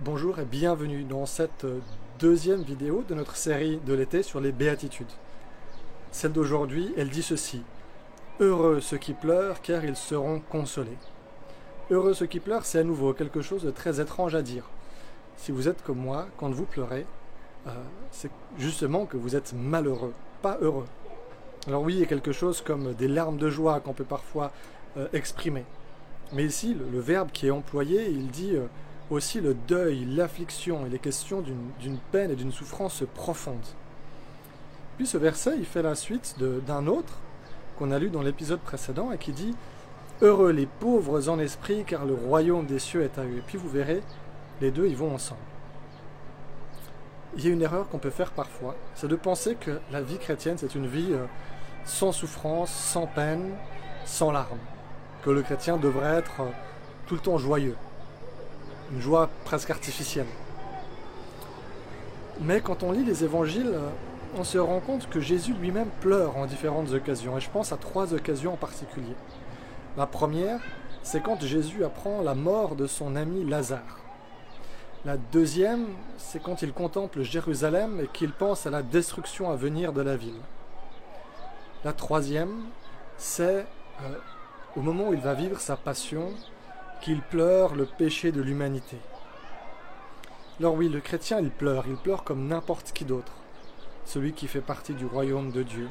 Bonjour et bienvenue dans cette deuxième vidéo de notre série de l'été sur les béatitudes. Celle d'aujourd'hui, elle dit ceci. Heureux ceux qui pleurent car ils seront consolés. Heureux ceux qui pleurent, c'est à nouveau quelque chose de très étrange à dire. Si vous êtes comme moi, quand vous pleurez, euh, c'est justement que vous êtes malheureux, pas heureux. Alors oui, il y a quelque chose comme des larmes de joie qu'on peut parfois euh, exprimer. Mais ici, le, verbe qui est employé, il dit euh, aussi le deuil, l'affliction. Il est question d'une peine et d'une souffrance profonde. Puis ce verset, il fait la suite d'un autre qu'on a lu dans l'épisode précédent et qui dit Heureux les pauvres en esprit, car le royaume des cieux est à eux. Et puis vous verrez, les deux, ils vont ensemble. Il y a une erreur qu'on peut faire parfois, c'est de penser que la vie chrétienne, c'est une vie euh, sans souffrance, sans peine, sans larmes. Que le chrétien devrait être euh, tout le temps joyeux. Une joie presque artificielle. Mais quand on lit les évangiles, euh, on se rend compte que Jésus lui-même pleure en différentes occasions. Et je pense à trois occasions en particulier. La première, c'est quand Jésus apprend la mort de son ami Lazare. La deuxième, c'est quand il contemple Jérusalem et qu'il pense à la destruction à venir de la ville. La troisième, c'est euh, au moment où il va vivre sa passion, qu'il pleure le péché de l'humanité. Alors oui, le chrétien, il pleure, il pleure comme n'importe qui d'autre, celui qui fait partie du royaume de Dieu.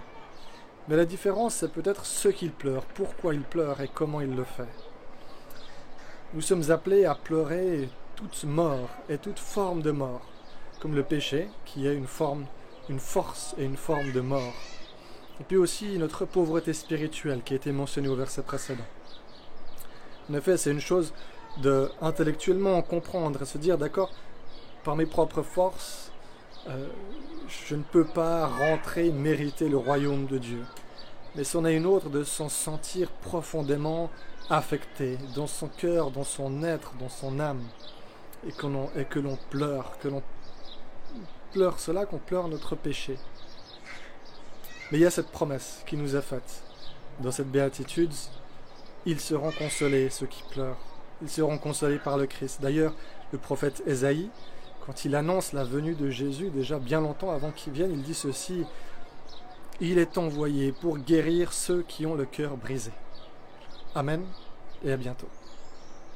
Mais la différence, c'est peut-être ce qu'il pleure, pourquoi il pleure et comment il le fait. Nous sommes appelés à pleurer toute mort et toute forme de mort, comme le péché, qui est une force et une forme de mort. Et puis aussi notre pauvreté spirituelle qui a été mentionnée au verset précédent. En effet, c'est une chose de intellectuellement comprendre et se dire, d'accord, par mes propres forces, euh, je ne peux pas rentrer, mériter le royaume de Dieu. Mais c'en est une autre de s'en sentir profondément affecté, dans son cœur, dans son être, dans son âme, et, et que l'on pleure, que l'on pleure cela, qu'on pleure notre péché. Mais il y a cette promesse qui nous est faite dans cette béatitude. Ils seront consolés, ceux qui pleurent. Ils seront consolés par le Christ. D'ailleurs, le prophète Ésaïe, quand il annonce la venue de Jésus, déjà bien longtemps avant qu'il vienne, il dit ceci, Il est envoyé pour guérir ceux qui ont le cœur brisé. Amen et à bientôt.